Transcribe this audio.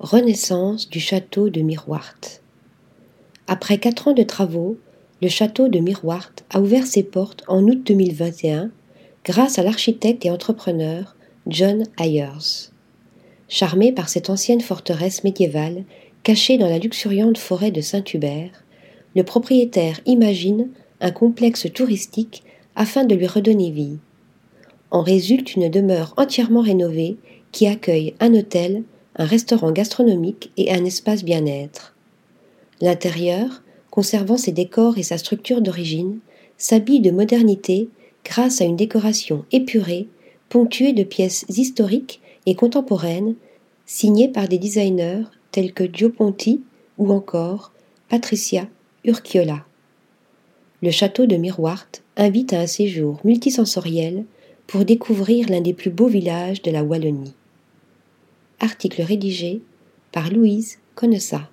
Renaissance du château de Miroir. Après quatre ans de travaux, le château de Miroir a ouvert ses portes en août 2021 grâce à l'architecte et entrepreneur John Ayers. Charmé par cette ancienne forteresse médiévale cachée dans la luxuriante forêt de Saint-Hubert, le propriétaire imagine un complexe touristique afin de lui redonner vie. En résulte une demeure entièrement rénovée qui accueille un hôtel, un restaurant gastronomique et un espace bien-être. L'intérieur, conservant ses décors et sa structure d'origine, s'habille de modernité grâce à une décoration épurée, ponctuée de pièces historiques et contemporaines, signées par des designers tels que Gio Ponti ou encore Patricia Urquiola. Le château de Miroir invite à un séjour multisensoriel pour découvrir l'un des plus beaux villages de la Wallonie. Article rédigé par Louise Connessa.